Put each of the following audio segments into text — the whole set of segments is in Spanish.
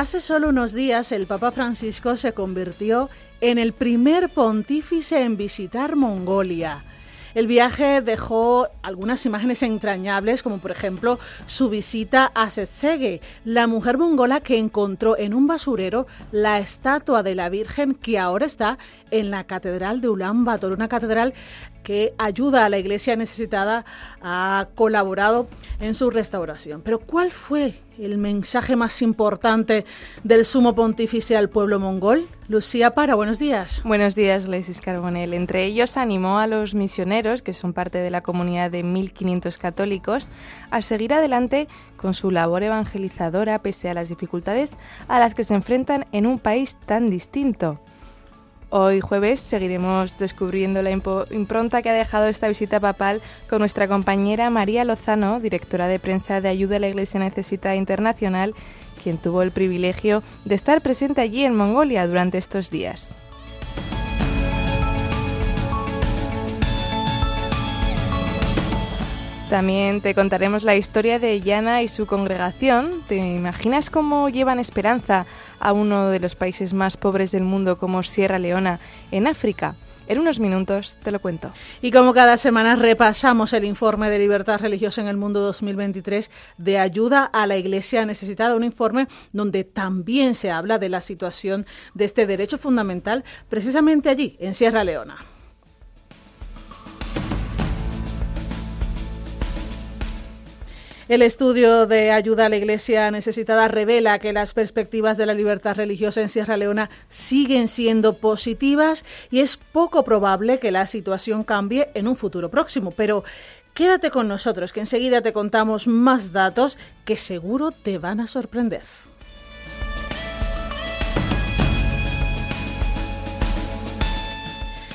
Hace solo unos días el Papa Francisco se convirtió en el primer pontífice en visitar Mongolia. El viaje dejó algunas imágenes entrañables, como por ejemplo su visita a Setsege, la mujer mongola que encontró en un basurero la estatua de la Virgen que ahora está en la Catedral de Ulan Bator, una catedral que ayuda a la iglesia necesitada, ha colaborado en su restauración. Pero ¿cuál fue el mensaje más importante del sumo pontífice al pueblo mongol? Lucía Para, buenos días. Buenos días, Leisis Carbonell. Entre ellos animó a los misioneros, que son parte de la comunidad de 1.500 católicos, a seguir adelante con su labor evangelizadora pese a las dificultades a las que se enfrentan en un país tan distinto. Hoy jueves seguiremos descubriendo la impronta que ha dejado esta visita papal con nuestra compañera María Lozano, directora de prensa de Ayuda a la Iglesia Necesitada Internacional, quien tuvo el privilegio de estar presente allí en Mongolia durante estos días. También te contaremos la historia de Yana y su congregación. ¿Te imaginas cómo llevan esperanza a uno de los países más pobres del mundo como Sierra Leona en África? En unos minutos te lo cuento. Y como cada semana repasamos el informe de libertad religiosa en el mundo 2023 de ayuda a la Iglesia necesitada, un informe donde también se habla de la situación de este derecho fundamental precisamente allí, en Sierra Leona. El estudio de ayuda a la Iglesia necesitada revela que las perspectivas de la libertad religiosa en Sierra Leona siguen siendo positivas y es poco probable que la situación cambie en un futuro próximo. Pero quédate con nosotros, que enseguida te contamos más datos que seguro te van a sorprender.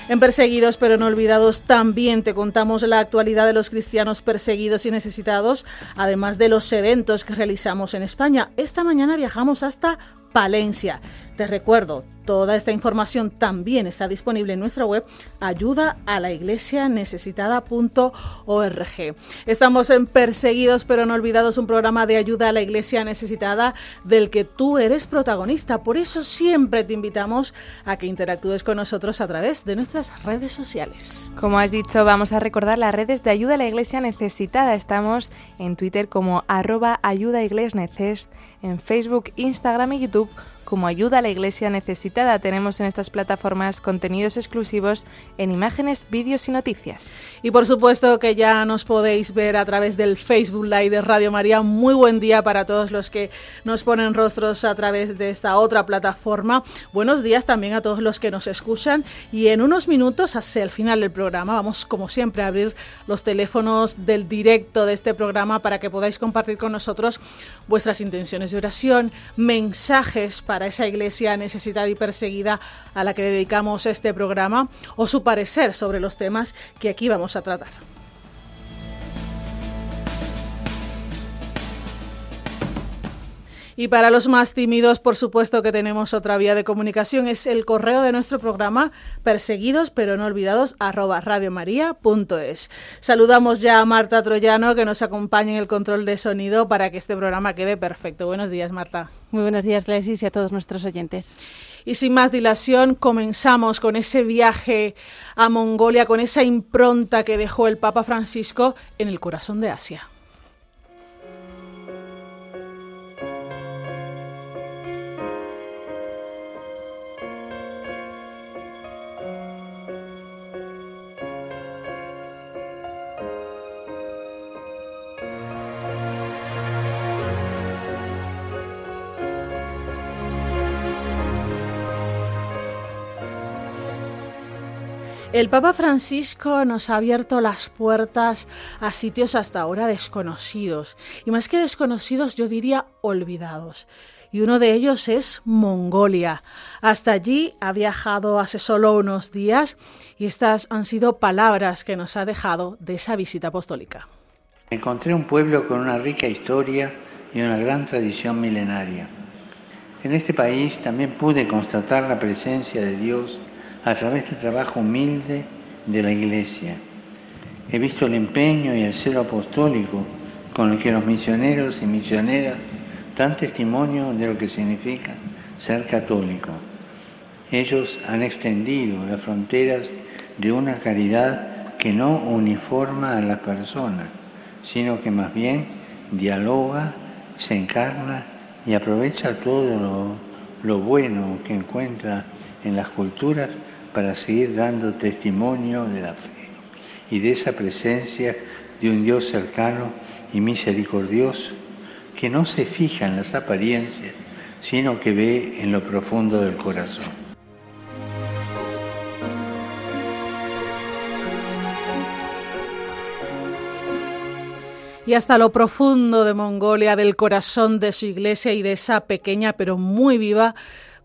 En Perseguidos pero no olvidados también te contamos la actualidad de los cristianos perseguidos y necesitados, además de los eventos que realizamos en España. Esta mañana viajamos hasta Palencia. Te recuerdo, toda esta información también está disponible en nuestra web ayuda a la iglesia necesitada.org. Estamos en Perseguidos pero no olvidados, un programa de ayuda a la iglesia necesitada del que tú eres protagonista. Por eso siempre te invitamos a que interactúes con nosotros a través de nuestras redes sociales. Como has dicho, vamos a recordar las redes de ayuda a la iglesia necesitada. Estamos en Twitter como arroba ayuda en Facebook, Instagram y YouTube 계속 como ayuda a la iglesia necesitada. Tenemos en estas plataformas contenidos exclusivos en imágenes, vídeos y noticias. Y por supuesto que ya nos podéis ver a través del Facebook Live de Radio María. Muy buen día para todos los que nos ponen rostros a través de esta otra plataforma. Buenos días también a todos los que nos escuchan. Y en unos minutos, hacia el final del programa, vamos como siempre a abrir los teléfonos del directo de este programa para que podáis compartir con nosotros vuestras intenciones de oración, mensajes para para esa iglesia necesitada y perseguida a la que dedicamos este programa o su parecer sobre los temas que aquí vamos a tratar. Y para los más tímidos, por supuesto que tenemos otra vía de comunicación, es el correo de nuestro programa, perseguidos pero no olvidados, arroba radiomaria.es. Saludamos ya a Marta Troyano, que nos acompaña en el control de sonido para que este programa quede perfecto. Buenos días, Marta. Muy buenos días, Lesis, y a todos nuestros oyentes. Y sin más dilación, comenzamos con ese viaje a Mongolia, con esa impronta que dejó el Papa Francisco en el corazón de Asia. El Papa Francisco nos ha abierto las puertas a sitios hasta ahora desconocidos, y más que desconocidos yo diría olvidados. Y uno de ellos es Mongolia. Hasta allí ha viajado hace solo unos días y estas han sido palabras que nos ha dejado de esa visita apostólica. Encontré un pueblo con una rica historia y una gran tradición milenaria. En este país también pude constatar la presencia de Dios a través del trabajo humilde de la Iglesia. He visto el empeño y el celo apostólico con el que los misioneros y misioneras dan testimonio de lo que significa ser católico. Ellos han extendido las fronteras de una caridad que no uniforma a las personas, sino que más bien dialoga, se encarna y aprovecha todo lo, lo bueno que encuentra en las culturas para seguir dando testimonio de la fe y de esa presencia de un Dios cercano y misericordioso que no se fija en las apariencias, sino que ve en lo profundo del corazón. y hasta lo profundo de Mongolia, del corazón de su iglesia y de esa pequeña pero muy viva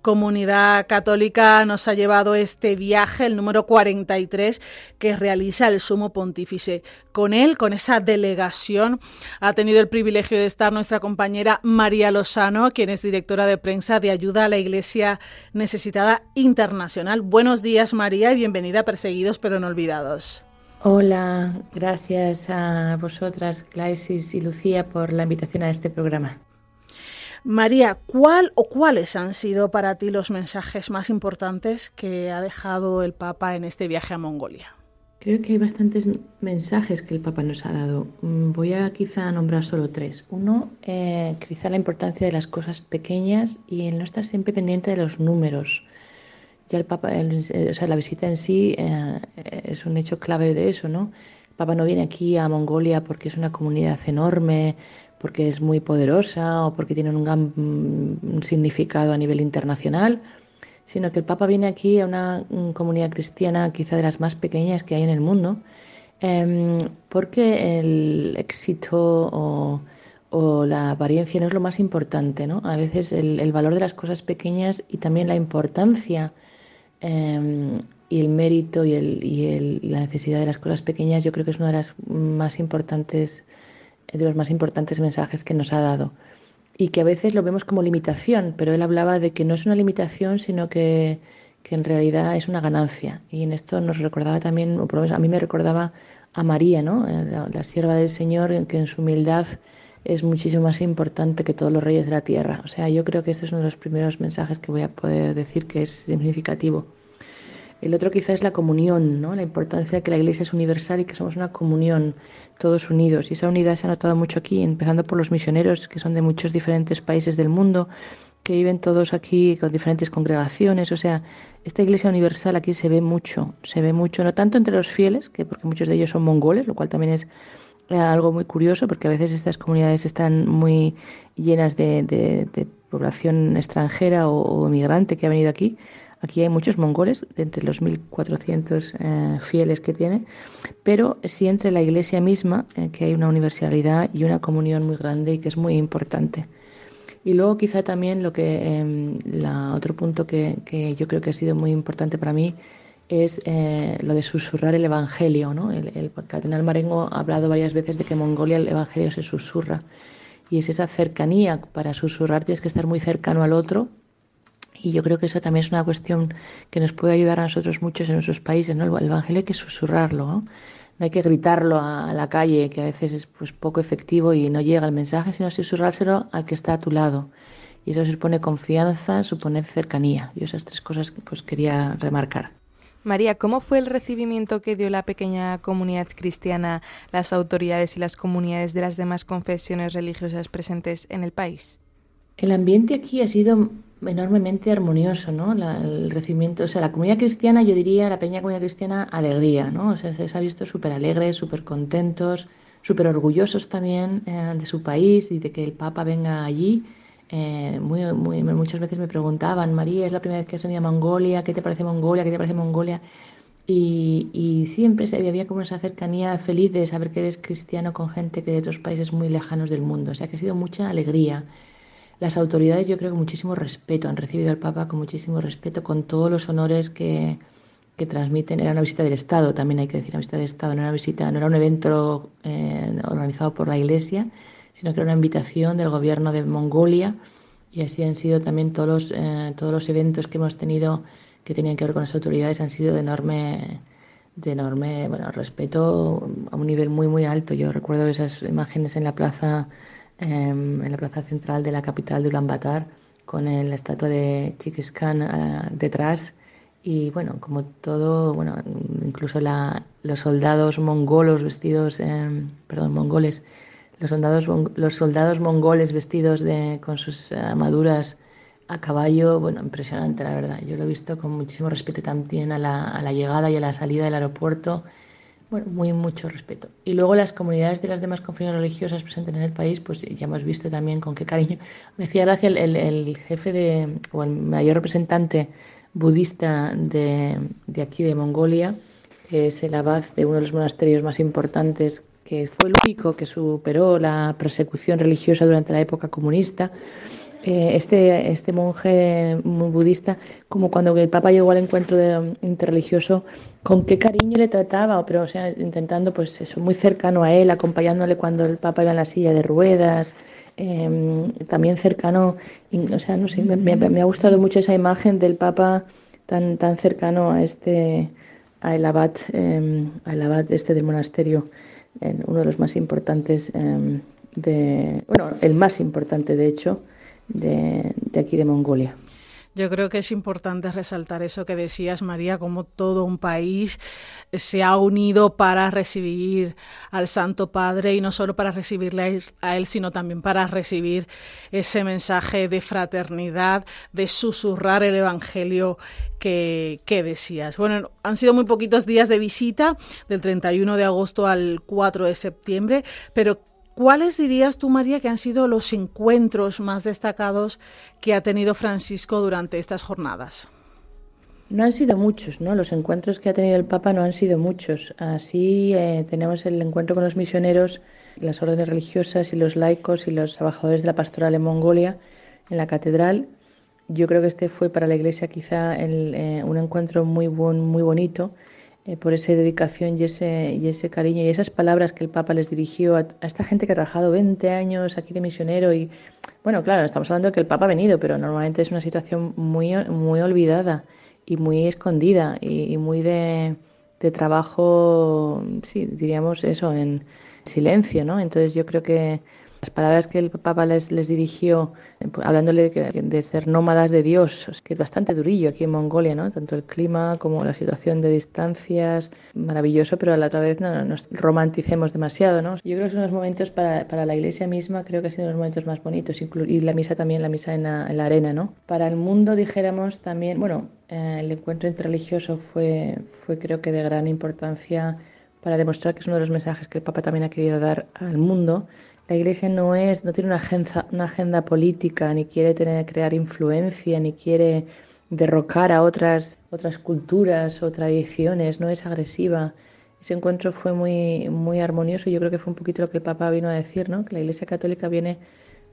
comunidad católica nos ha llevado este viaje, el número 43, que realiza el sumo pontífice. Con él, con esa delegación, ha tenido el privilegio de estar nuestra compañera María Lozano, quien es directora de prensa de Ayuda a la Iglesia Necesitada Internacional. Buenos días, María, y bienvenida a Perseguidos pero no olvidados. Hola, gracias a vosotras, Claisis y Lucía, por la invitación a este programa. María, ¿cuál o cuáles han sido para ti los mensajes más importantes que ha dejado el Papa en este viaje a Mongolia? Creo que hay bastantes mensajes que el Papa nos ha dado. Mm, voy a quizá nombrar solo tres. Uno, eh, quizá la importancia de las cosas pequeñas y el no estar siempre pendiente de los números. Ya el Papa, o sea, la visita en sí eh, es un hecho clave de eso, ¿no? El Papa no viene aquí a Mongolia porque es una comunidad enorme, porque es muy poderosa o porque tiene un gran mm, significado a nivel internacional, sino que el Papa viene aquí a una mm, comunidad cristiana quizá de las más pequeñas que hay en el mundo, em, porque el éxito o, la apariencia no es lo más importante, ¿no? A veces el, valor de las cosas pequeñas y también la importancia em, y el mérito y la necesidad de las cosas pequeñas yo creo que es una de las más importantes de los más importantes mensajes que nos ha dado y que a veces lo vemos como limitación, pero él hablaba de que no es una limitación, sino que, en realidad es una ganancia. Y en esto nos recordaba también, o por lo menos a mí me recordaba a María, ¿no? Eh, la, sierva del Señor, que en su humildad es muchísimo más importante que todos los reyes de la tierra. O sea, yo creo que este es uno de los primeros mensajes que voy a poder decir que es significativo. El otro quizá es la comunión, ¿no? la importancia de que la Iglesia es universal y que somos una comunión todos unidos. Y esa unidad se ha notado mucho aquí, empezando por los misioneros que son de muchos diferentes países del mundo, que viven todos aquí con diferentes congregaciones. O sea, esta Iglesia universal aquí se ve mucho, se ve mucho, no tanto entre los fieles, que porque muchos de ellos son mongoles, lo cual también es eh, algo muy curioso, porque a veces estas comunidades están muy llenas de, población extranjera o, o emigrante que ha venido aquí Aquí hay muchos mongoles, de entre los 1.400 eh, fieles que tiene, pero sí entre la iglesia misma, eh, que hay una universalidad y una comunión muy grande y que es muy importante. Y luego quizá también lo que, em, la, otro punto que, que, yo creo que ha sido muy importante para mí es eh, lo de susurrar el Evangelio. ¿no? El, el cardenal Marengo ha hablado varias veces de que en Mongolia el Evangelio se susurra. Y es esa cercanía, para susurrar tienes que estar muy cercano al otro y yo creo que eso también es una cuestión que nos puede ayudar a nosotros muchos en nuestros países, ¿no? El Evangelio hay que susurrarlo, ¿no? No hay que gritarlo a, la calle, que a veces es pues, poco efectivo y no llega el mensaje, sino susurrárselo al que está a tu lado. Y eso supone confianza, supone cercanía. Y esas tres cosas pues quería remarcar. María, ¿cómo fue el recibimiento que dio la pequeña comunidad cristiana, las autoridades y las comunidades de las demás confesiones religiosas presentes en el país? El ambiente aquí ha sido enormemente armonioso, ¿no? el recibimiento, o sea, la comunidad cristiana, yo diría, la pequeña comunidad cristiana, alegría, ¿no? O sea, se ha visto súper alegres, súper contentos, súper orgullosos también eh, de su país y de que el Papa venga allí. Eh, muy, muy, muchas veces me preguntaban, María, es la primera vez que has venido a Mongolia, ¿qué te parece Mongolia? ¿Qué te parece Mongolia? y, siempre había como esa cercanía feliz de saber que eres cristiano con gente que de otros países muy lejanos del mundo. O sea que ha sido mucha alegría. Las autoridades yo creo que muchísimo respeto, han recibido al Papa con muchísimo respeto, con todos los honores que, que transmiten. Era una visita del Estado, también hay que decir, una visita del Estado, no era, una visita, no era un evento eh, organizado por la Iglesia, sino que era una invitación del gobierno de Mongolia y así han sido también todos los, eh, todos los eventos que hemos tenido que tenían que ver con las autoridades han sido de enorme de enorme bueno respeto a un nivel muy muy alto yo recuerdo esas imágenes en la plaza en la plaza central de la capital de Ulaanbaatar con la estatua de Chikis Khan eh, detrás y bueno como todo bueno incluso la, los soldados mongolos vestidos em, perdón mongoles los soldados los soldados mongoles vestidos de con sus armaduras a caballo, bueno, impresionante la verdad. Yo lo he visto con muchísimo respeto también a la, a la llegada y a la salida del aeropuerto. Bueno, muy mucho respeto. Y luego las comunidades de las demás confesiones religiosas presentes en el país, pues ya hemos visto también con qué cariño. Me decía gracia el, el, jefe de, o el mayor representante budista de, de aquí de Mongolia, que es el abad de uno de los monasterios más importantes, que fue el único que superó la persecución religiosa durante la época comunista eh, este, este monje budista, como cuando el Papa llegó al encuentro de, interreligioso, con qué cariño le trataba, pero o sea, intentando pues eso, muy cercano a él, acompañándole cuando el Papa iba en la silla de ruedas, em, también cercano, o sea, no sé, me, ha gustado mucho esa imagen del Papa tan, tan cercano a este, a el abad, em, al abad este del monasterio, uno de los más importantes em, de, bueno, el más importante de hecho, de, aquí de Mongolia. Yo creo que es importante resaltar eso que decías, María, como todo un país se ha unido para recibir al Santo Padre y no solo para recibirle a él, sino también para recibir ese mensaje de fraternidad, de susurrar el Evangelio que, que, decías. Bueno, han sido muy poquitos días de visita, del 31 de agosto al 4 de septiembre, pero ¿Cuáles dirías tú, María, que han sido los encuentros más destacados que ha tenido Francisco durante estas jornadas? No han sido muchos, ¿no? Los encuentros que ha tenido el Papa no han sido muchos. Así eh, tenemos el encuentro con los misioneros, las órdenes religiosas y los laicos y los trabajadores de la pastoral en Mongolia, en la catedral. Yo creo que este fue para la Iglesia quizá eh, un encuentro muy, muy bonito eh, por esa dedicación y ese, y ese cariño y esas palabras que el Papa les dirigió a, esta gente que ha trabajado 20 años aquí de misionero. Y bueno, claro, estamos hablando de que el Papa ha venido, pero normalmente es una situación muy, muy olvidada y muy escondida y, muy de, de trabajo, sí, diríamos eso, en silencio, ¿no? Entonces yo creo que las palabras que el Papa les, les dirigió, eh, pues, hablándole de, ser nómadas de Dios, que es bastante durillo aquí en Mongolia, ¿no? Tanto el clima como la situación de distancias, maravilloso, pero a la otra vez no, nos romanticemos demasiado, ¿no? Yo creo que son los momentos para, para la iglesia misma, creo que han sido los momentos más bonitos, y la misa también, la misa en la, en la arena, ¿no? Para el mundo, dijéramos también, bueno, eh, el encuentro interreligioso fue, fue creo que de gran importancia para demostrar que es uno de los mensajes que el Papa también ha querido dar al mundo, la Iglesia no es, no tiene una agenda, una agenda política, ni quiere tener, crear influencia, ni quiere derrocar a otras, otras culturas o tradiciones, no es agresiva. Ese encuentro fue muy, muy armonioso y yo creo que fue un poquito lo que el Papa vino a decir, ¿no? que la Iglesia Católica viene,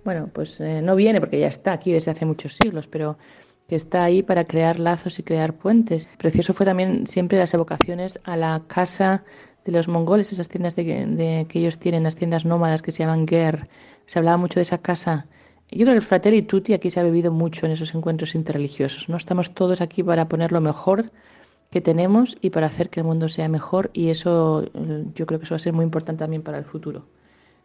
bueno, pues eh, no viene porque ya está aquí desde hace muchos siglos, pero que está ahí para crear lazos y crear puentes. Precioso fue también siempre las evocaciones a la casa de los mongoles, esas tiendas de, que ellos tienen, las tiendas nómadas que se llaman Ger. Se hablaba mucho de esa casa. Yo creo que el Fratelli Tutti aquí se ha vivido mucho en esos encuentros interreligiosos. ¿no? Estamos todos aquí para poner lo mejor que tenemos y para hacer que el mundo sea mejor y eso yo creo que eso va a ser muy importante también para el futuro,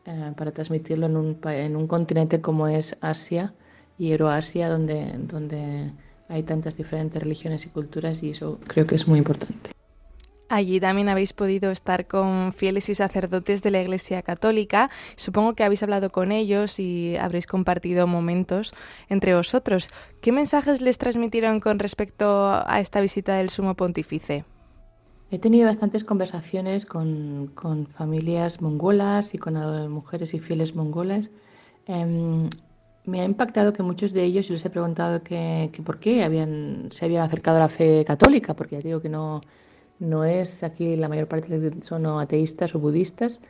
eh, para transmitirlo en un, en un continente como es Asia y Euroasia, donde, donde hay tantas diferentes religiones y culturas y eso creo que es muy importante. Allí también habéis podido estar con fieles y sacerdotes de la Iglesia Católica. Supongo que habéis hablado con ellos y habréis compartido momentos entre vosotros. ¿Qué mensajes les transmitieron con respecto a esta visita del Sumo Pontífice? He tenido bastantes conversaciones con, familias mongolas y con mujeres y fieles mongolas. Em, me ha impactado que muchos de ellos, yo les he preguntado que, por qué se habían acercado a la fe católica, porque ya digo que no, no es aquí la mayor parte son ateístas o budistas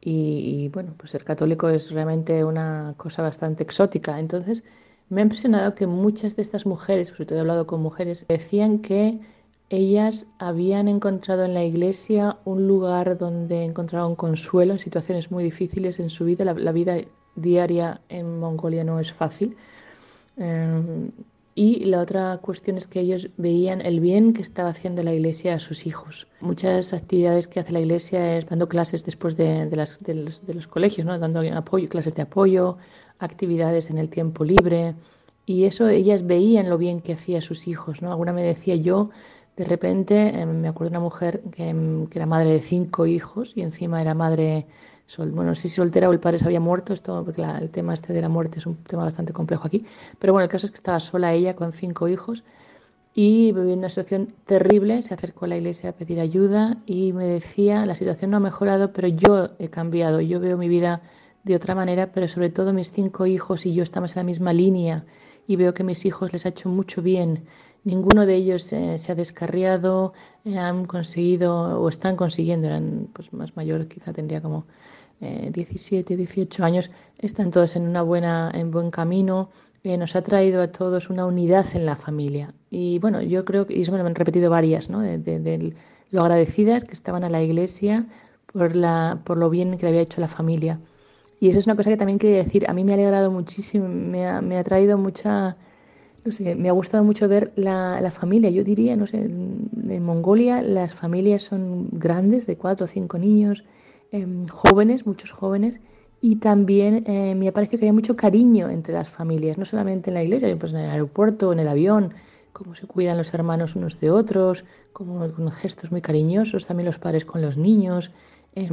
y, bueno, pues ser católico es realmente una cosa bastante exótica. Entonces me ha impresionado que muchas de estas mujeres, sobre todo he hablado con mujeres, decían que ellas habían encontrado en la iglesia un lugar donde encontraron consuelo en situaciones muy difíciles en su vida. La, vida diaria en Mongolia no es fácil. Eh, y la otra cuestión es que ellos veían el bien que estaba haciendo la iglesia a sus hijos. Muchas actividades que hace la iglesia es dando clases después de, las, de, los, colegios, ¿no? dando apoyo, clases de apoyo, actividades en el tiempo libre. Y eso ellas veían lo bien que hacía sus hijos. ¿no? Alguna me decía yo, de repente, em, me acuerdo de una mujer que, em, que era madre de cinco hijos y encima era madre bueno, si soltera o el padre se había muerto, esto, porque el tema este de la muerte es un tema bastante complejo aquí, pero bueno, el caso es que estaba sola ella con cinco hijos y viviendo una situación terrible, se acercó a la iglesia a pedir ayuda y me decía, la situación no ha mejorado, pero yo he cambiado, yo veo mi vida de otra manera, pero sobre todo mis cinco hijos y yo estamos en la misma línea y veo que mis hijos les ha hecho mucho bien. Ninguno de ellos eh, se ha descarriado, eh, han conseguido o están consiguiendo, eran pues más mayores, quizá tendría como 17, eh, 18 años, están todos en una buena, en buen camino. Eh, nos ha traído a todos una unidad en la familia. Y bueno, yo creo que, y eso me lo han repetido varias, ¿no? De, lo agradecidas que estaban a la iglesia por, la, por lo bien que le había hecho la familia. Y eso es una cosa que también quería decir. A mí me ha alegrado muchísimo, me ha, me ha traído mucha, no sé, me ha gustado mucho ver la, la familia. Yo diría, no sé, en Mongolia las familias son grandes, de cuatro o cinco niños, Em, jóvenes, muchos jóvenes, y también eh, me ha parecido que hay mucho cariño entre las familias, no solamente en la iglesia, pues en el aeropuerto, en el avión, cómo se cuidan los hermanos unos de otros, como con gestos muy cariñosos, también los padres con los niños. Eh,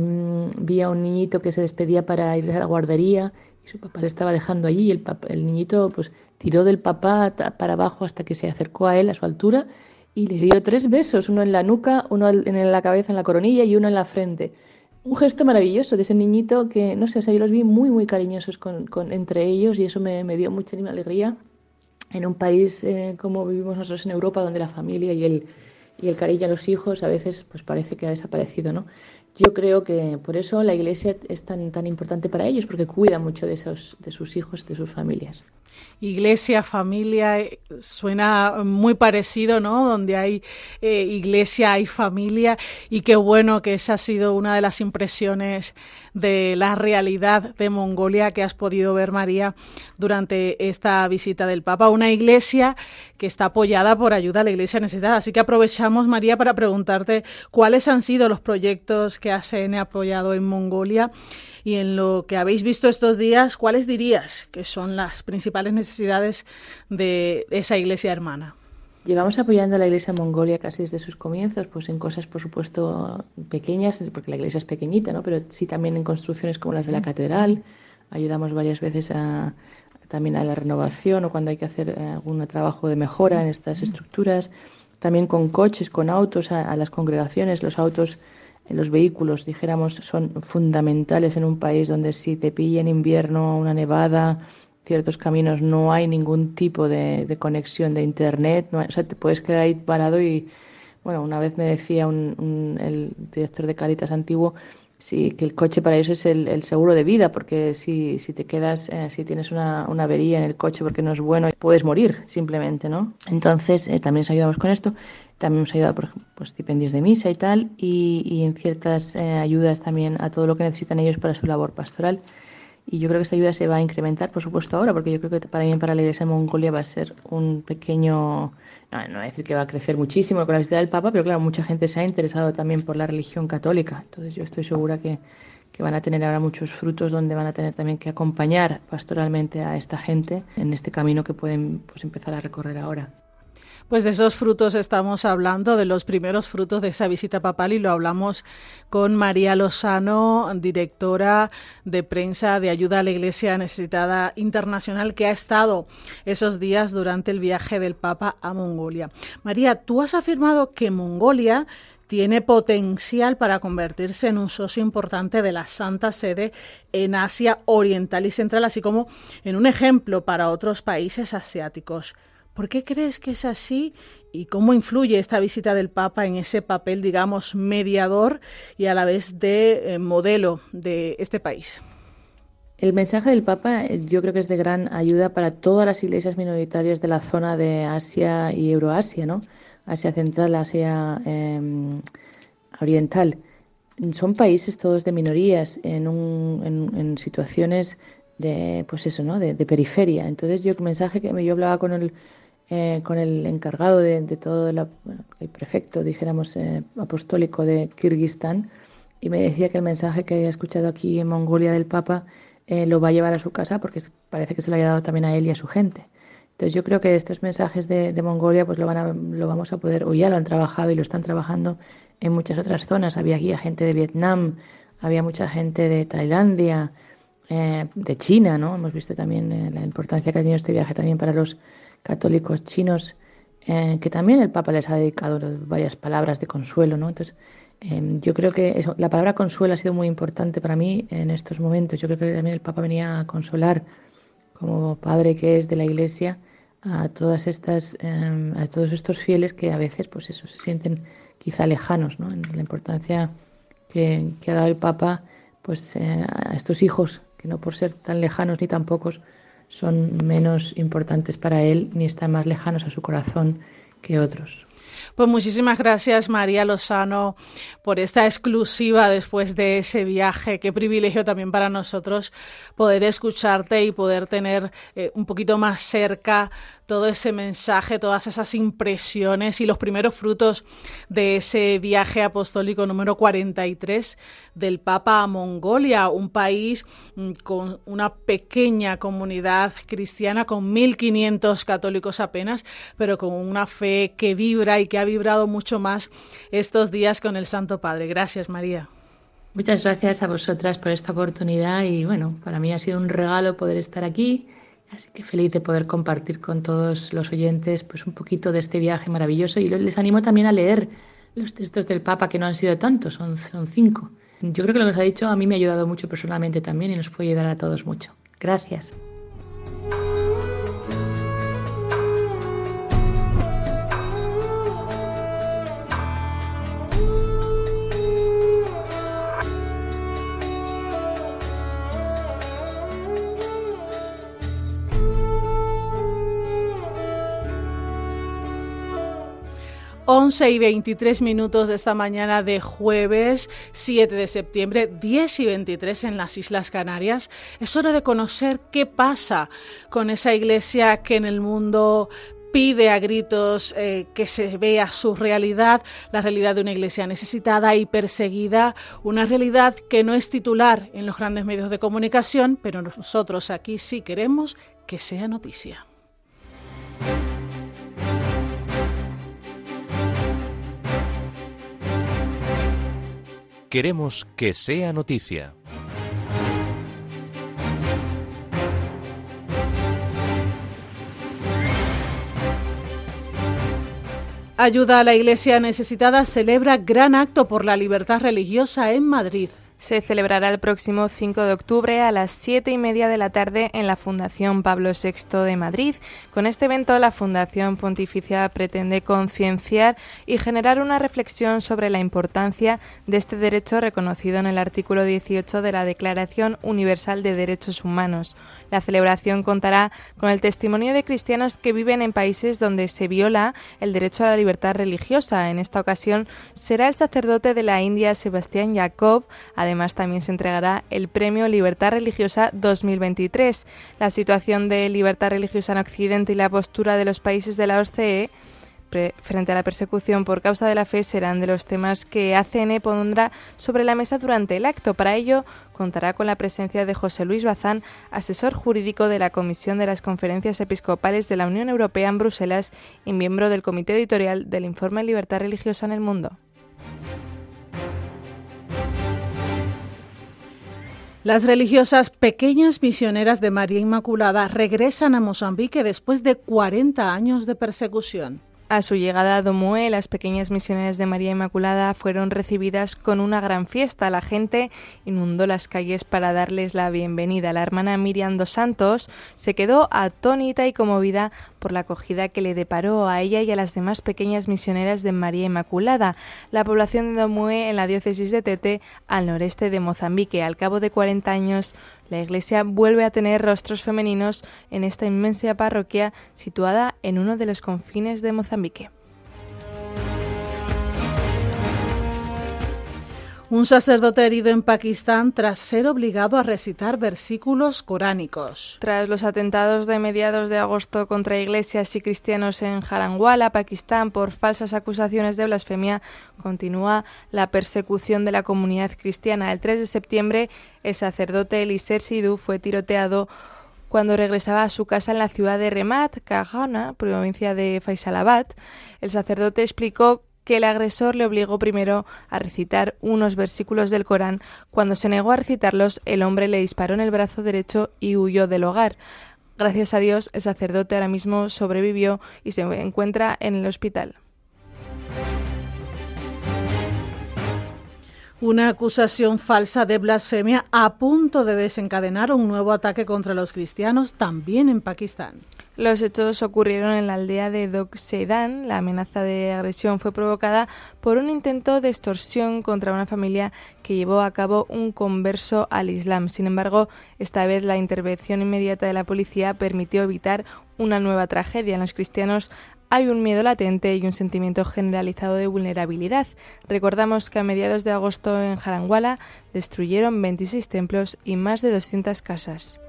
vi a un niñito que se despedía para ir a la guardería su papá le estaba dejando allí y el, el niñito pues tiró del papá para abajo hasta que se acercó a él a su altura y le dio tres besos, uno en la nuca, uno en la cabeza, en la coronilla y uno en la frente un gesto maravilloso de ese niñito que, no sé, o yo los vi muy, muy cariñosos entre ellos y eso me, me, dio mucha alegría en un país eh, como vivimos nosotros en Europa, donde la familia y el, y el cariño a los hijos a veces pues parece que ha desaparecido, ¿no? Yo creo que por eso la iglesia es tan, tan importante para ellos, porque cuida mucho de, esos, de sus hijos, de sus familias iglesia, familia, eh, suena muy parecido, ¿no? Donde hay eh, iglesia, hay familia y qué bueno que esa ha sido una de las impresiones de la realidad de Mongolia que has podido ver, María, durante esta visita del Papa. Una iglesia que está apoyada por ayuda a la iglesia necesitada. Así que aprovechamos, María, para preguntarte cuáles han sido los proyectos que ASN ha apoyado en Mongolia y en lo que habéis visto estos días, ¿cuáles dirías que son las principales necesidades de esa iglesia hermana? Llevamos apoyando a la Iglesia Mongolia casi desde sus comienzos, pues en cosas, por supuesto, pequeñas, porque la iglesia es pequeñita, ¿no? Pero sí también en construcciones como las de la catedral. Ayudamos varias veces a, también a la renovación o cuando hay que hacer eh, algún trabajo de mejora en estas estructuras. También con coches, con autos, a las congregaciones. Los autos los vehículos, dijéramos, son fundamentales en un país donde si te pilla en invierno una nevada, ciertos caminos no hay ningún tipo de, conexión de internet, o sea, te puedes quedar ahí parado y, bueno, una vez me decía un, el director de Caritas antiguo, sí, que el coche para ellos es el, seguro de vida, porque si, si te quedas, eh, si tienes una, una, avería en el coche porque no es bueno, puedes morir simplemente, ¿no? Entonces, eh, también nos ayudamos con esto. También hemos ayudado, por ejemplo, pues, stipendios de misa y tal, y, y en ciertas eh, ayudas también a todo lo que necesitan ellos para su labor pastoral. Y yo creo que esta ayuda se va a incrementar, por supuesto, ahora, porque yo creo que mí, para la Iglesia de Mongolia, va a ser un pequeño. No, no voy a decir que va a crecer muchísimo con la visita del Papa, pero claro, mucha gente se ha interesado también por la religión católica. Entonces, yo estoy segura que, que van a tener ahora muchos frutos donde van a tener también que acompañar pastoralmente a esta gente en este camino que pueden pues, empezar a recorrer ahora. Pues de esos frutos estamos hablando, de los primeros frutos de esa visita papal y lo hablamos con María Lozano, directora de prensa de ayuda a la Iglesia Necesitada Internacional, que ha estado esos días durante el viaje del Papa a Mongolia. María, tú has afirmado que Mongolia tiene potencial para convertirse en un socio importante de la Santa Sede en Asia Oriental y Central, así como en un ejemplo para otros países asiáticos. ¿Por qué crees que es así y cómo influye esta visita del Papa en ese papel, digamos, mediador y a la vez de eh, modelo de este país? El mensaje del Papa eh, yo creo que es de gran ayuda para todas las iglesias minoritarias de la zona de Asia y Euroasia, ¿no? Asia Central, Asia em, Oriental. Son países todos de minorías en, un, en, situaciones de, pues eso, ¿no? De, periferia. Entonces yo el mensaje que yo hablaba con el eh, con el encargado de, todo el prefecto, dijéramos, eh, apostólico de Kirguistán, y me decía que el mensaje que había escuchado aquí en Mongolia del Papa eh, lo va a llevar a su casa porque parece que se lo haya dado también a él y a su gente. Entonces yo creo que estos mensajes de, Mongolia pues lo, van a, lo vamos a poder, o ya lo han trabajado y lo están trabajando en muchas otras zonas. Había aquí gente de Vietnam, había mucha gente de Tailandia, de China, ¿no? Hemos visto también la importancia que ha tenido este viaje también para los católicos chinos, eh, que también el Papa les ha dedicado varias palabras de consuelo, ¿no? Entonces, em, yo creo que la palabra consuelo ha sido muy importante para mí en estos momentos. Yo creo que también el Papa venía a consolar, como padre que es de la Iglesia, a todas estas, em, a todos estos fieles que a veces, pues eso, se sienten quizá lejanos, ¿no? La importancia que, que ha dado el Papa, pues eh, a estos hijos que no por ser tan lejanos ni tan pocos, son menos importantes para él ni están más lejanos a su corazón que otros. Pues muchísimas gracias María Lozano por esta exclusiva después de ese viaje. Qué privilegio también para nosotros poder escucharte y poder tener eh, un poquito más cerca todo ese mensaje, todas esas impresiones y los primeros frutos de ese viaje apostólico número 43 del Papa a Mongolia, un país mm, con una pequeña comunidad cristiana, con 1.500 católicos apenas, pero con una fe que vibra y que ha vibrado mucho más estos días con el Santo Padre. Gracias, María. Muchas gracias a vosotras por esta oportunidad y bueno, para mí ha sido un regalo poder estar aquí Así que feliz de poder compartir con todos los oyentes pues un poquito de este viaje maravilloso y les animo también a leer los textos del Papa que no han sido tantos, son, son cinco. Yo creo que lo que os ha dicho a mí me ha ayudado mucho personalmente también y nos puede ayudar a todos mucho. Gracias. 11 y 23 minutos de esta mañana de jueves 7 de septiembre, 10 y 23 en las Islas Canarias. Es hora de conocer qué pasa con esa iglesia que en el mundo pide a gritos eh, que se vea su realidad, la realidad de una iglesia necesitada y perseguida, una realidad que no es titular en los grandes medios de comunicación, pero nosotros aquí sí queremos que sea noticia. Queremos que sea noticia. Ayuda a la Iglesia necesitada celebra gran acto por la libertad religiosa en Madrid se celebrará el próximo 5 de octubre a las 7 y media de la tarde en la Fundación Pablo VI de Madrid. Con este evento, la Fundación Pontificia pretende concienciar y generar una reflexión sobre la importancia de este derecho reconocido en el artículo 18 de la Declaración Universal de Derechos Humanos. La celebración contará con el testimonio de cristianos que viven en países donde se viola el derecho a la libertad religiosa. En esta ocasión será el sacerdote de la India, Sebastián Jacob, Además, también se entregará el Premio Libertad Religiosa 2023. La situación de libertad religiosa en Occidente y la postura de los países de la OSCE frente a la persecución por causa de la fe serán de los temas que ACN pondrá sobre la mesa durante el acto. Para ello, contará con la presencia de José Luis Bazán, asesor jurídico de la Comisión de las Conferencias Episcopales de la Unión Europea en Bruselas y miembro del Comité Editorial del Informe Libertad Religiosa en el Mundo. Las religiosas pequeñas misioneras de María Inmaculada regresan a Mozambique después de 40 años de persecución. A su llegada a Domué, las pequeñas misioneras de María Inmaculada fueron recibidas con una gran fiesta. La gente inundó las calles para darles la bienvenida. La hermana Miriam dos Santos se quedó atónita y conmovida por la acogida que le deparó a ella y a las demás pequeñas misioneras de María Inmaculada. La población de Domué, en la diócesis de Tete, al noreste de Mozambique. Al cabo de 40 años, la iglesia vuelve a tener rostros femeninos en esta inmensa parroquia situada en uno de los confines de Mozambique. Un sacerdote herido en Pakistán tras ser obligado a recitar versículos coránicos. Tras los atentados de mediados de agosto contra iglesias y cristianos en Jarangwala, Pakistán, por falsas acusaciones de blasfemia, continúa la persecución de la comunidad cristiana. El 3 de septiembre, el sacerdote Eliser Sidhu fue tiroteado cuando regresaba a su casa en la ciudad de Remat, Kahana, provincia de Faisalabad. El sacerdote explicó que el agresor le obligó primero a recitar unos versículos del Corán. Cuando se negó a recitarlos, el hombre le disparó en el brazo derecho y huyó del hogar. Gracias a Dios, el sacerdote ahora mismo sobrevivió y se encuentra en el hospital. Una acusación falsa de blasfemia a punto de desencadenar un nuevo ataque contra los cristianos también en Pakistán. Los hechos ocurrieron en la aldea de Doksedan. La amenaza de agresión fue provocada por un intento de extorsión contra una familia que llevó a cabo un converso al Islam. Sin embargo, esta vez la intervención inmediata de la policía permitió evitar una nueva tragedia. Los cristianos hay un miedo latente y un sentimiento generalizado de vulnerabilidad. Recordamos que a mediados de agosto en Jarangwala destruyeron 26 templos y más de 200 casas.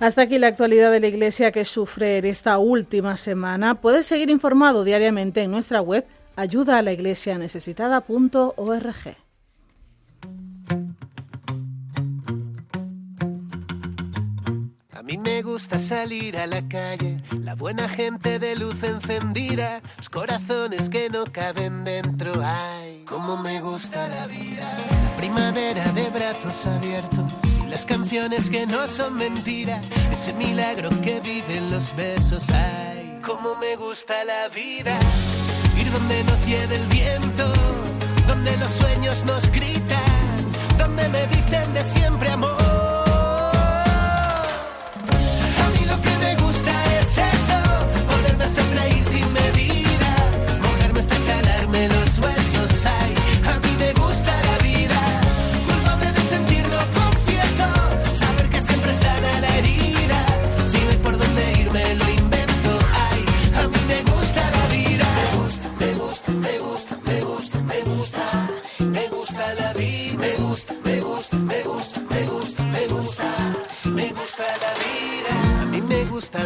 Hasta aquí la actualidad de la Iglesia que sufre en esta última semana. Puedes seguir informado diariamente en nuestra web ayuda a la iglesia necesitada.org. A mí me gusta salir a la calle, la buena gente de luz encendida, los corazones que no caben dentro. Ay, cómo me gusta la vida, la primavera de brazos abiertos las canciones que no son mentira, ese milagro que viven los besos. Ay, cómo me gusta la vida, ir donde nos lleve el viento, donde los sueños nos gritan, donde me dicen de siempre amor.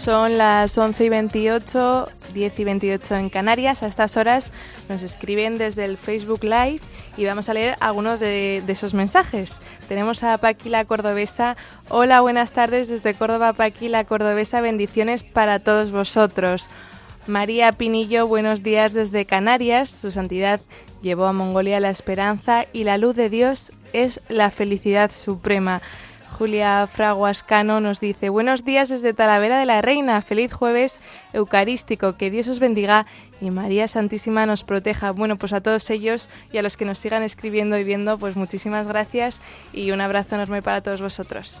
son las 11 y 28, 10 y 28 en Canarias. A estas horas nos escriben desde el Facebook Live y vamos a leer algunos de, esos mensajes. Tenemos a Paqui la Cordobesa. Hola, buenas tardes desde Córdoba, Paqui la Cordobesa. Bendiciones para todos vosotros. María Pinillo, buenos días desde Canarias. Su santidad llevó a Mongolia la esperanza y la luz de Dios es la felicidad suprema. Julia Fraguascano nos dice, buenos días desde Talavera de la Reina, feliz jueves eucarístico, que Dios os bendiga y María Santísima nos proteja. Bueno, pues a todos ellos y a los que nos sigan escribiendo y viendo, pues muchísimas gracias y un abrazo enorme para todos vosotros.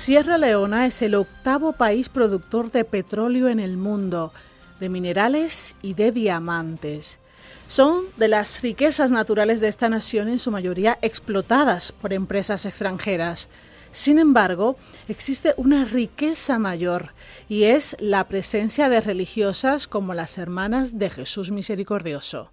Sierra Leona es el octavo país productor de petróleo en el mundo, de minerales y de diamantes. Son de las riquezas naturales de esta nación en su mayoría explotadas por empresas extranjeras. Sin embargo, existe una riqueza mayor y es la presencia de religiosas como las Hermanas de Jesús Misericordioso.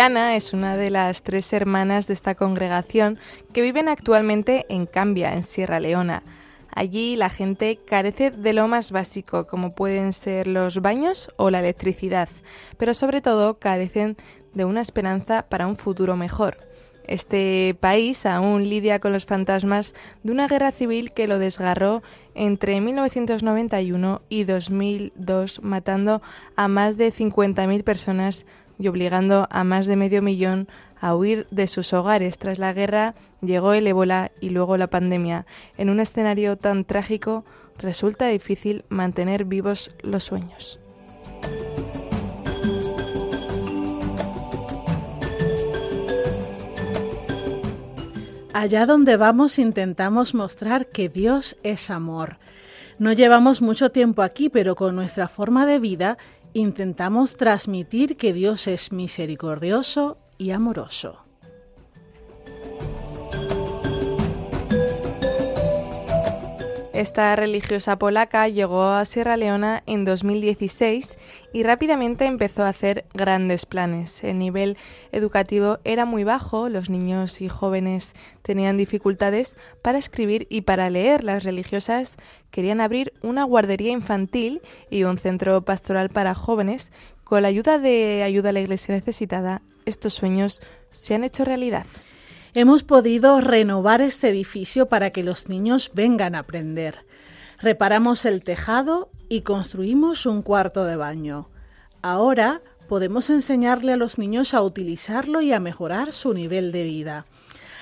Diana es una de las tres hermanas de esta congregación que viven actualmente en Cambia, en Sierra Leona. Allí la gente carece de lo más básico, como pueden ser los baños o la electricidad, pero sobre todo carecen de una esperanza para un futuro mejor. Este país aún lidia con los fantasmas de una guerra civil que lo desgarró entre 1991 y 2002, matando a más de 50.000 personas y obligando a más de medio millón a huir de sus hogares. Tras la guerra llegó el ébola y luego la pandemia. En un escenario tan trágico resulta difícil mantener vivos los sueños. Allá donde vamos intentamos mostrar que Dios es amor. No llevamos mucho tiempo aquí, pero con nuestra forma de vida intentamos transmitir que Dios es misericordioso y amoroso. Esta religiosa polaca llegó a Sierra Leona en 2016 y rápidamente empezó a hacer grandes planes. El nivel educativo era muy bajo, los niños y jóvenes tenían dificultades para escribir y para leer. Las religiosas querían abrir una guardería infantil y un centro pastoral para jóvenes. Con la ayuda de Ayuda a la Iglesia Necesitada, estos sueños se han hecho realidad. Hemos podido renovar este edificio para que los niños vengan a aprender. Reparamos el tejado y construimos un cuarto de baño. Ahora podemos enseñarle a los niños a utilizarlo y a mejorar su nivel de vida.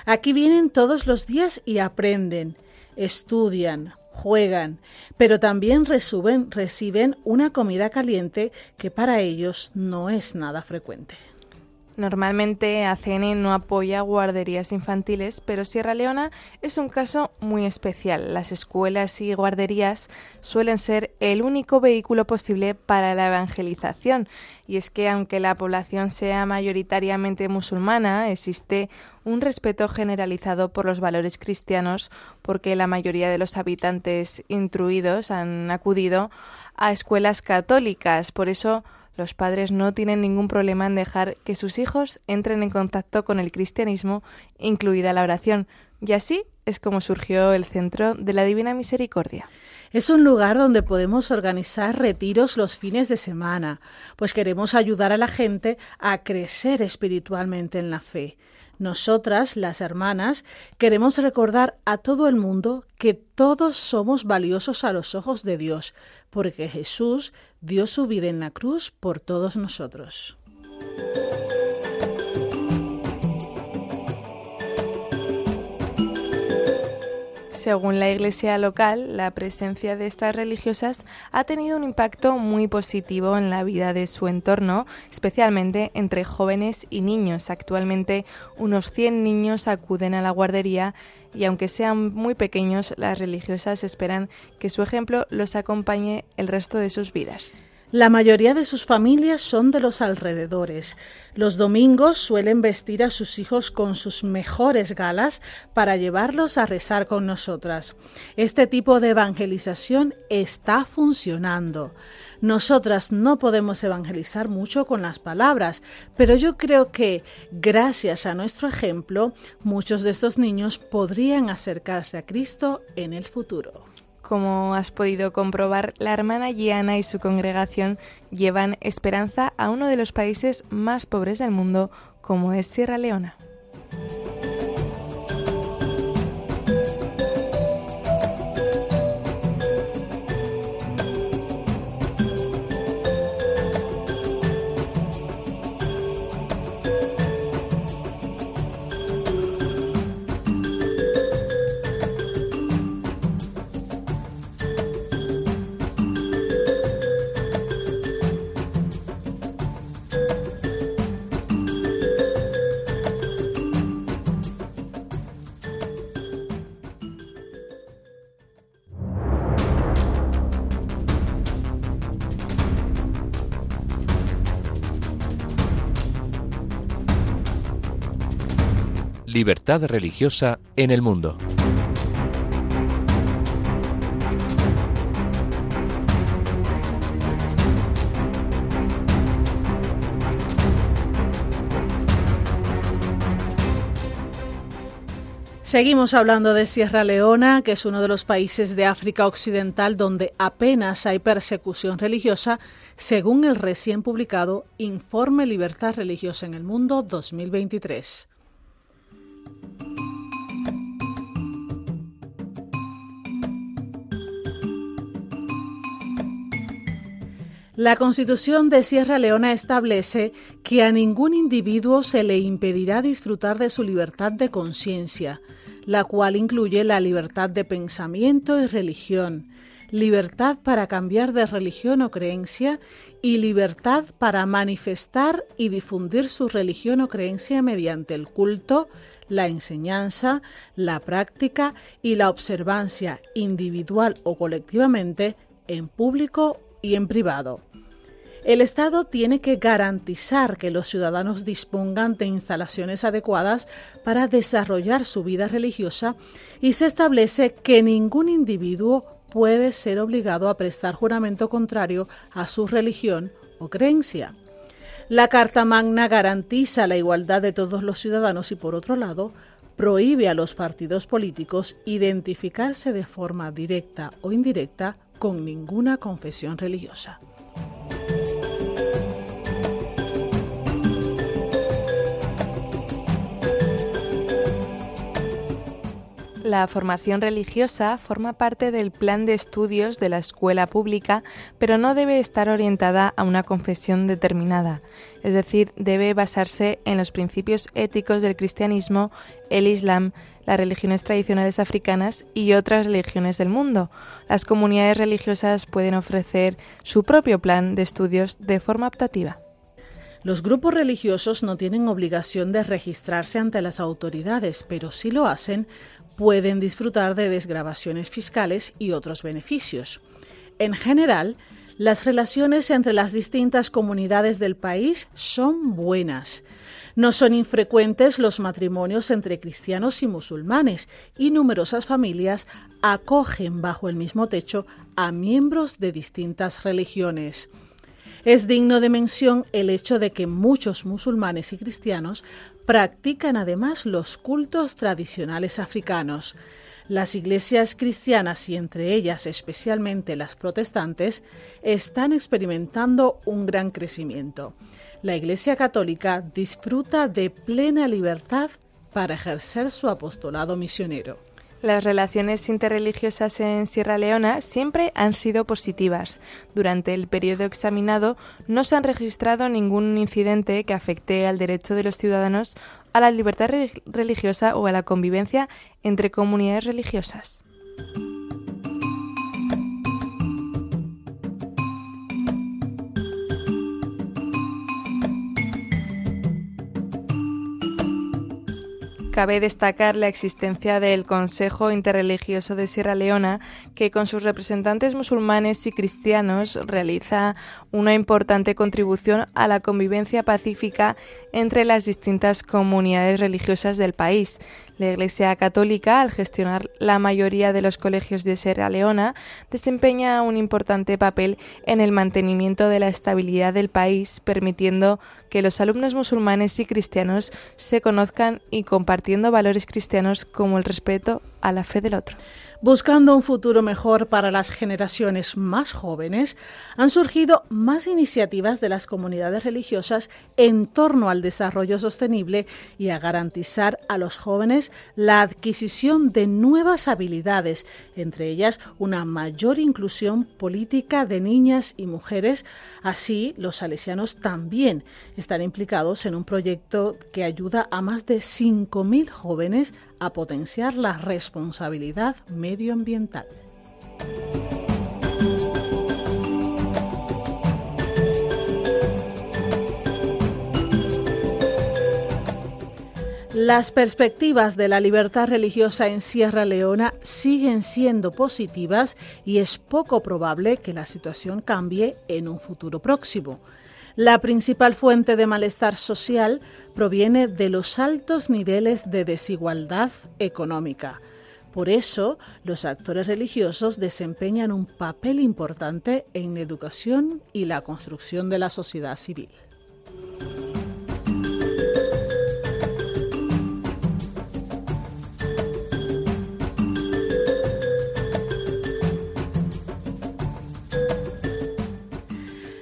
Aquí vienen todos los días y aprenden, estudian, juegan, pero también reciben, una comida caliente que para ellos no es nada frecuente. Normalmente ACN no apoya guarderías infantiles, pero Sierra Leona es un caso muy especial. Las escuelas y guarderías suelen ser el único vehículo posible para la evangelización. Y es que aunque la población sea mayoritariamente musulmana, existe un respeto generalizado por los valores cristianos porque la mayoría de los habitantes intruidos han acudido a escuelas católicas. Por eso los padres no tienen ningún problema en dejar que sus hijos entren en contacto con el cristianismo, incluida la oración. Y así es como surgió el Centro de la Divina Misericordia. Es un lugar donde podemos organizar retiros los fines de semana, pues queremos ayudar a la gente a crecer espiritualmente en la fe. Nosotras, las hermanas, queremos recordar a todo el mundo que todos somos valiosos a los ojos de Dios, porque Jesús dio su vida en la cruz por todos nosotros. Según la iglesia local, la presencia de estas religiosas ha tenido un impacto muy positivo en la vida de su entorno, especialmente entre jóvenes y niños. Actualmente unos 100 niños acuden a la guardería y aunque sean muy pequeños, las religiosas esperan que su ejemplo los acompañe el resto de sus vidas. La mayoría de sus familias son de los alrededores. Los domingos suelen vestir a sus hijos con sus mejores galas para llevarlos a rezar con nosotras. Este tipo de evangelización está funcionando. Nosotras no podemos evangelizar mucho con las palabras, pero yo creo que, gracias a nuestro ejemplo, muchos de estos niños podrían acercarse a Cristo en el futuro. Como has podido comprobar, la hermana Giana y su congregación llevan esperanza a uno de los países más pobres del mundo, como es Sierra Leona. Libertad religiosa en el mundo. Seguimos hablando de Sierra Leona, que es uno de los países de África Occidental donde apenas hay persecución religiosa, según el recién publicado Informe Libertad Religiosa en el Mundo 2023. La Constitución de Sierra Leona establece que a ningún individuo se le impedirá disfrutar de su libertad de conciencia, la cual incluye la libertad de pensamiento y religión, libertad para cambiar de religión o creencia y libertad para manifestar y difundir su religión o creencia mediante el culto, la enseñanza, la práctica y la observancia individual o colectivamente en público y en privado. El Estado tiene que garantizar que los ciudadanos dispongan de instalaciones adecuadas para desarrollar su vida religiosa y se establece que ningún individuo puede ser obligado a prestar juramento contrario a su religión o creencia. La Carta Magna garantiza la igualdad de todos los ciudadanos y, por otro lado, prohíbe a los partidos políticos identificarse de forma directa o indirecta con ninguna confesión religiosa. La formación religiosa forma parte del plan de estudios de la escuela pública, pero no debe estar orientada a una confesión determinada, es decir, debe basarse en los principios éticos del cristianismo, el islam, las religiones tradicionales africanas y otras religiones del mundo. Las comunidades religiosas pueden ofrecer su propio plan de estudios de forma optativa. Los grupos religiosos no tienen obligación de registrarse ante las autoridades, pero si lo hacen, pueden disfrutar de desgrabaciones fiscales y otros beneficios. En general, las relaciones entre las distintas comunidades del país son buenas. No son infrecuentes los matrimonios entre cristianos y musulmanes y numerosas familias acogen bajo el mismo techo a miembros de distintas religiones. Es digno de mención el hecho de que muchos musulmanes y cristianos practican además los cultos tradicionales africanos. Las iglesias cristianas y entre ellas especialmente las protestantes están experimentando un gran crecimiento. La Iglesia Católica disfruta de plena libertad para ejercer su apostolado misionero. Las relaciones interreligiosas en Sierra Leona siempre han sido positivas. Durante el periodo examinado no se han registrado ningún incidente que afecte al derecho de los ciudadanos a la libertad religiosa o a la convivencia entre comunidades religiosas. Cabe destacar la existencia del Consejo Interreligioso de Sierra Leona, que con sus representantes musulmanes y cristianos realiza una importante contribución a la convivencia pacífica entre las distintas comunidades religiosas del país. La Iglesia Católica, al gestionar la mayoría de los colegios de Sierra Leona, desempeña un importante papel en el mantenimiento de la estabilidad del país, permitiendo que los alumnos musulmanes y cristianos se conozcan y compartiendo valores cristianos como el respeto a la fe del otro. Buscando un futuro mejor para las generaciones más jóvenes, han surgido más iniciativas de las comunidades religiosas en torno al desarrollo sostenible y a garantizar a los jóvenes la adquisición de nuevas habilidades, entre ellas una mayor inclusión política de niñas y mujeres. Así, los salesianos también están implicados en un proyecto que ayuda a más de 5.000 jóvenes a potenciar la responsabilidad medioambiental. Las perspectivas de la libertad religiosa en Sierra Leona siguen siendo positivas y es poco probable que la situación cambie en un futuro próximo. La principal fuente de malestar social proviene de los altos niveles de desigualdad económica. Por eso, los actores religiosos desempeñan un papel importante en la educación y la construcción de la sociedad civil.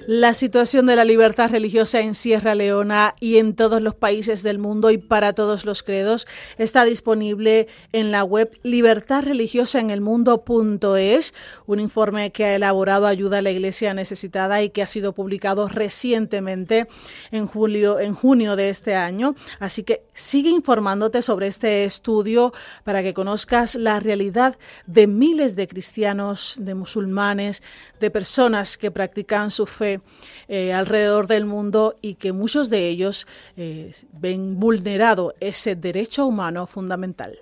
La situación de la libertad religiosa en Sierra Leona y en todos los países del mundo y para todos los credos está disponible en la web libertadreligiosaenelmundo.es, un informe que ha elaborado Ayuda a la Iglesia Necesitada y que ha sido publicado recientemente en julio en junio de este año, así que sigue informándote sobre este estudio para que conozcas la realidad de miles de cristianos, de musulmanes, de personas que practican su fe eh, alrededor del mundo y que muchos de ellos eh, ven vulnerado ese derecho humano fundamental.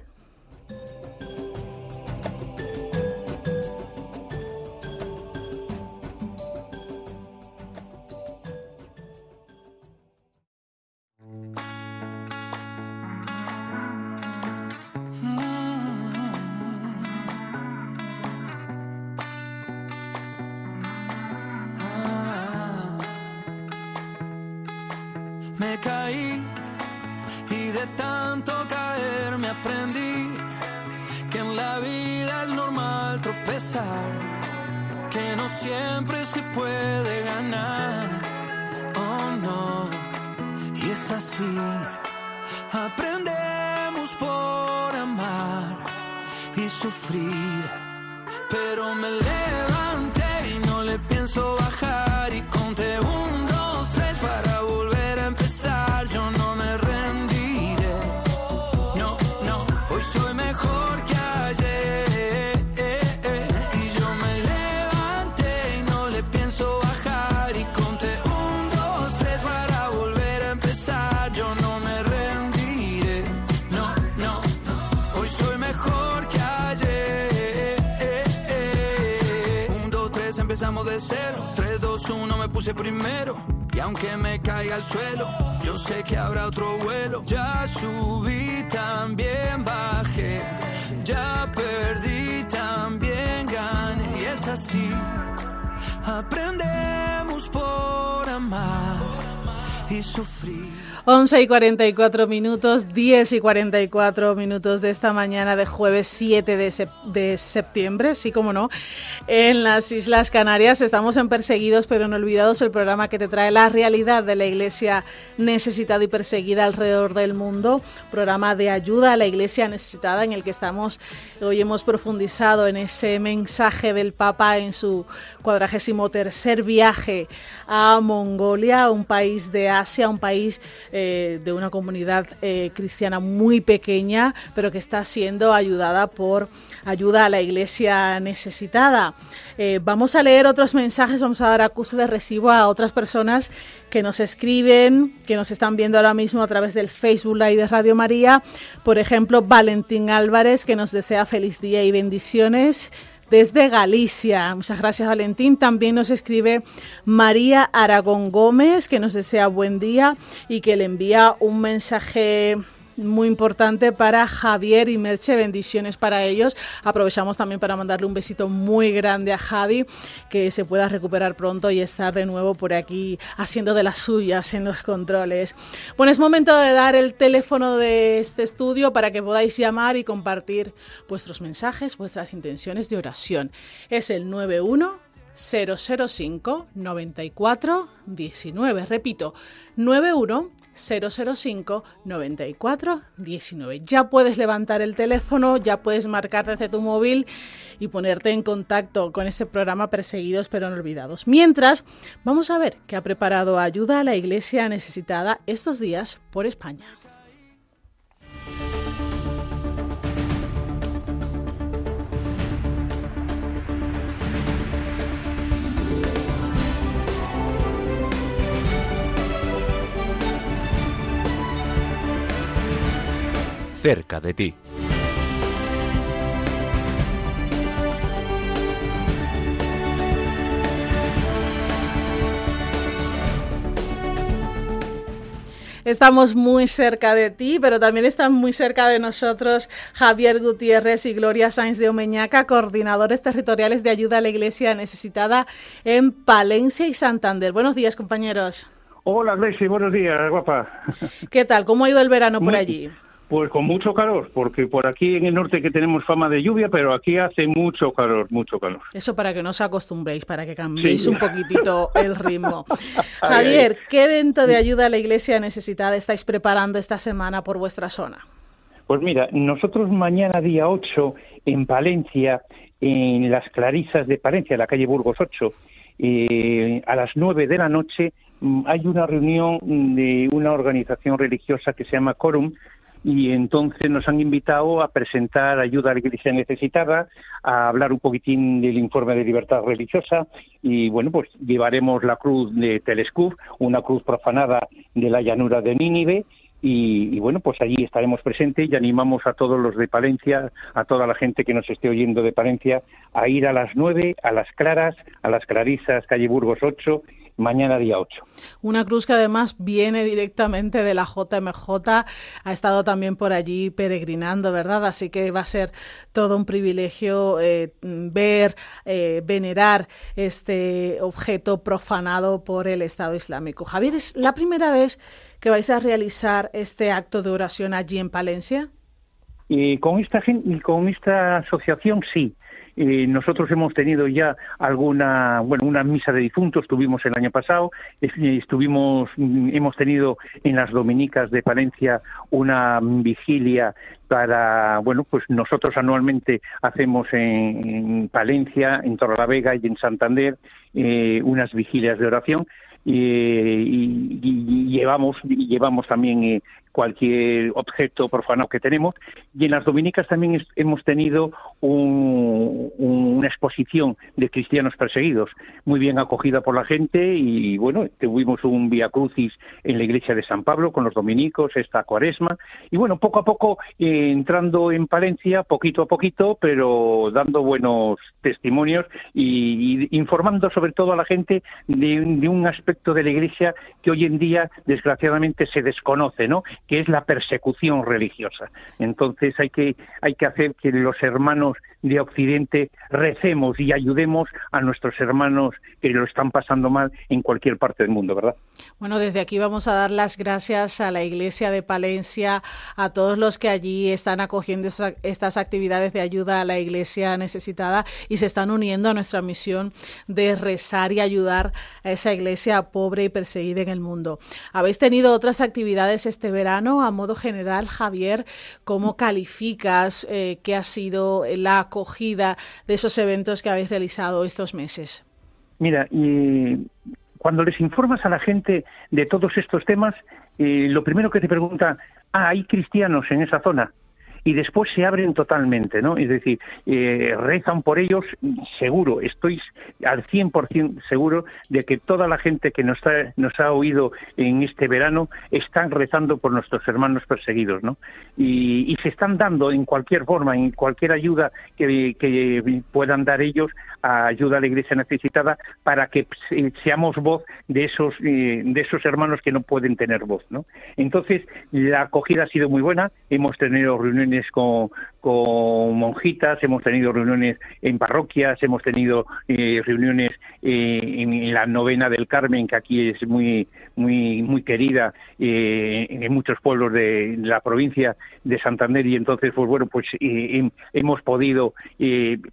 Por amar y sufrir. 11 y 44 minutos, 10 y 44 minutos de esta mañana de jueves 7 de, sep de, septiembre, sí como no, en las Islas Canarias. Estamos en Perseguidos pero no olvidados, el programa que te trae la realidad de la iglesia necesitada y perseguida alrededor del mundo, programa de ayuda a la iglesia necesitada en el que estamos, hoy hemos profundizado en ese mensaje del Papa en su cuadragésimo tercer viaje a Mongolia, un país de Asia, un país eh, de una comunidad eh, cristiana muy pequeña, pero que está siendo ayudada por ayuda a la iglesia necesitada. Eh, vamos a leer otros mensajes, vamos a dar acuse de recibo a otras personas que nos escriben, que nos están viendo ahora mismo a través del Facebook Live de Radio María. Por ejemplo, Valentín Álvarez, que nos desea feliz día y bendiciones desde Galicia. Muchas gracias, Valentín. También nos escribe María Aragón Gómez, que nos desea buen día y que le envía un mensaje muy importante para Javier y Merche. Bendiciones para ellos. Aprovechamos también para mandarle un besito muy grande a Javi, que se pueda recuperar pronto y estar de nuevo por aquí haciendo de las suyas en los controles. Bueno, es momento de dar el teléfono de este estudio para que podáis llamar y compartir vuestros mensajes, vuestras intenciones de oración. Es el 91 005 94 19. Repito, 91 005 94 19. Ya puedes levantar el teléfono, ya puedes marcar desde tu móvil y ponerte en contacto con este programa Perseguidos pero no olvidados. Mientras, vamos a ver qué ha preparado ayuda a la iglesia necesitada estos días por España. Cerca de ti. Estamos muy cerca de ti, pero también están muy cerca de nosotros Javier Gutiérrez y Gloria Sáenz de Omeñaca, coordinadores territoriales de ayuda a la Iglesia necesitada en Palencia y Santander. Buenos días, compañeros. Hola, Gracie, buenos días, guapa. ¿Qué tal? ¿Cómo ha ido el verano por allí? Pues con mucho calor, porque por aquí en el norte que tenemos fama de lluvia, pero aquí hace mucho calor, mucho calor. Eso para que no os acostumbréis, para que cambiéis un poquitito el ritmo. Javier, ¿qué evento de ayuda a la iglesia necesitada estáis preparando esta semana por vuestra zona? Pues mira, nosotros mañana día 8 en Palencia, en las Clarisas de Palencia, la calle Burgos 8, eh, a las 9 de la noche mm, hay una reunión de una organización religiosa que se llama Corum, y entonces nos han invitado a presentar ayuda a la Iglesia necesitada, a hablar un poquitín del informe de libertad religiosa y bueno, pues llevaremos la cruz de Telescuf, una cruz profanada de la llanura de Nínive y, bueno, pues allí estaremos presentes y animamos a todos los de Palencia, a toda la gente que nos esté oyendo de Palencia, a ir a las nueve, a las Claras, a las Clarisas, calle Burgos 8 mañana día 8. Una cruz que además viene directamente de la JMJ, ha estado también por allí peregrinando, ¿verdad? Así que va a ser todo un privilegio eh, ver, eh, venerar este objeto profanado por el Estado Islámico. Javier, ¿es la primera vez que vais a realizar este acto de oración allí en Palencia? Y con esta, con esta asociación sí. Eh, nosotros hemos tenido ya alguna, bueno, una misa de difuntos tuvimos el año pasado, estuvimos, mm, hemos tenido en las Dominicas de Palencia una vigilia para, bueno, pues nosotros anualmente hacemos en, Palencia, en Torrelavega y en Santander eh, unas vigilias de oración y, llevamos llevamos también eh, cualquier objeto profano que tenemos. Y en las dominicas también hemos tenido una exposición de cristianos perseguidos, muy bien acogida por la gente y bueno, tuvimos un Via Crucis en la iglesia de San Pablo con los dominicos, esta cuaresma. Y bueno, poco a poco eh, entrando en Palencia, poquito a poquito, pero dando buenos testimonios y, informando sobre todo a la gente de, de un aspecto de la iglesia que hoy en día desgraciadamente se desconoce, ¿no? Que es la persecución religiosa. Entonces hay que, hay que hacer que los hermanos de Occidente recemos y ayudemos a nuestros hermanos que lo están pasando mal en cualquier parte del mundo, ¿verdad? Bueno, desde aquí vamos a dar las gracias a la Iglesia de Palencia, a todos los que allí están acogiendo estas actividades de ayuda a la Iglesia necesitada y se están uniendo a nuestra misión de rezar y ayudar a esa Iglesia pobre y perseguida en el mundo. Habéis tenido otras actividades este verano. A modo general, Javier, ¿cómo calificas eh, que ha sido la acogida de esos eventos que habéis realizado estos meses? Mira, y cuando les informas a la gente de todos estos temas, eh, lo primero que te pregunta, ah, hay cristianos en esa zona y después se abren totalmente, ¿no? Es decir, eh, rezan por ellos, seguro, estoy al 100% seguro de que toda la gente que nos ha, nos ha oído en este verano están rezando por nuestros hermanos perseguidos, ¿no? Y, se están dando en cualquier forma, en cualquier ayuda que, puedan dar ellos, ayuda a la Iglesia necesitada, para que seamos voz de esos, eh, de esos hermanos que no pueden tener voz, ¿no? Entonces, la acogida ha sido muy buena, hemos tenido reuniones con, monjitas, hemos tenido reuniones en parroquias, hemos tenido eh, reuniones eh, en la novena del Carmen, que aquí es muy muy muy querida eh, en muchos pueblos de la provincia de Santander y entonces pues bueno pues hemos podido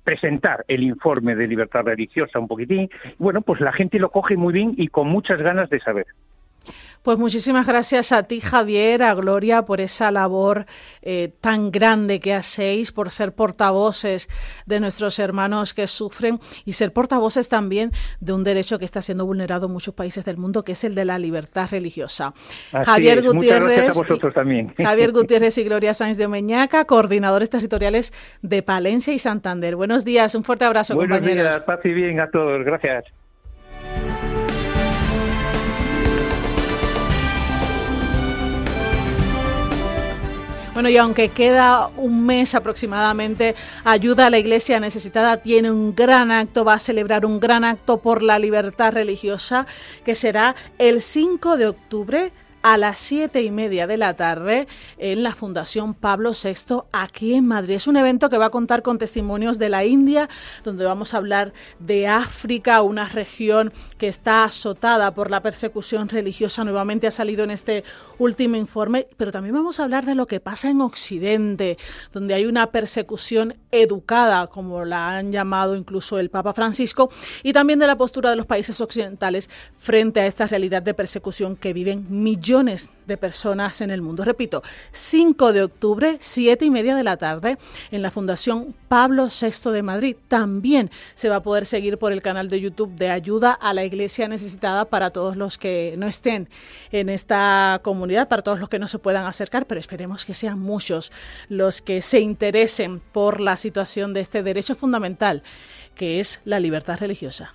presentar el informe de libertad religiosa un poquitín. Bueno, pues la gente lo coge muy bien y con muchas ganas de saber. Pues muchísimas gracias a ti, Javier, a Gloria, por esa labor eh, tan grande que hacéis, por ser portavoces de nuestros hermanos que sufren y ser portavoces también de un derecho que está siendo vulnerado en muchos países del mundo, que es el de la libertad religiosa. Javier Gutiérrez. vosotros también. Javier Gutiérrez y Gloria Sáenz de Omeñaca, coordinadores territoriales de Palencia y Santander. Buenos días, un fuerte abrazo, Buenos compañeros. Días, paz y bien a todos. Gracias. Bueno, y aunque queda un mes aproximadamente, Ayuda a la Iglesia Necesitada tiene un gran acto, va a celebrar un gran acto por la libertad religiosa que será el 5 de octubre a las siete y media de la tarde en la Fundación Pablo VI aquí en Madrid. Es un evento que va a contar con testimonios de la India, donde vamos a hablar de África, una región que está azotada por la persecución religiosa. Nuevamente ha salido en este último informe, pero también vamos a hablar de lo que pasa en Occidente, donde hay una persecución educada, como la han llamado incluso el Papa Francisco, y también de la postura de los países occidentales frente a esta realidad de persecución que viven millones de personas en el mundo. Repito, 5 de octubre, 7 y media de la tarde, en la Fundación Pablo VI de Madrid. También se va a poder seguir por el canal de YouTube de Ayuda a la Iglesia Necesitada para todos los que no estén en esta comunidad, para todos los que no se puedan acercar, pero esperemos que sean muchos los que se interesen por la situación de este derecho fundamental, que es la libertad religiosa.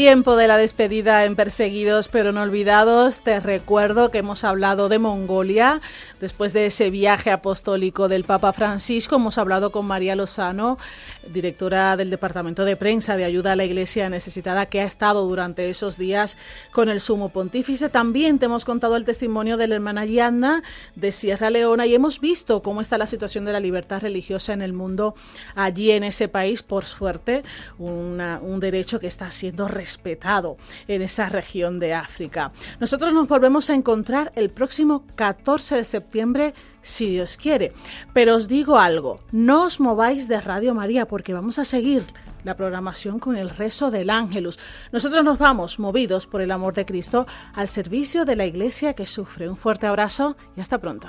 Tiempo de la despedida en Perseguidos pero no olvidados, te recuerdo que hemos hablado de Mongolia. Después de ese viaje apostólico del Papa Francisco, hemos hablado con María Lozano, directora del Departamento de Prensa de Ayuda a la Iglesia Necesitada, que ha estado durante esos días con el Sumo Pontífice. También te hemos contado el testimonio de la hermana Yanna de Sierra Leona y hemos visto cómo está la situación de la libertad religiosa en el mundo allí en ese país, por suerte, un derecho que está siendo respetado en esa región de África. Nosotros nos volvemos a encontrar el próximo 14 de septiembre, si Dios quiere. Pero os digo algo, no os mováis de Radio María porque vamos a seguir la programación con el rezo del ángelus. Nosotros nos vamos, movidos por el amor de Cristo, al servicio de la iglesia que sufre. Un fuerte abrazo y hasta pronto.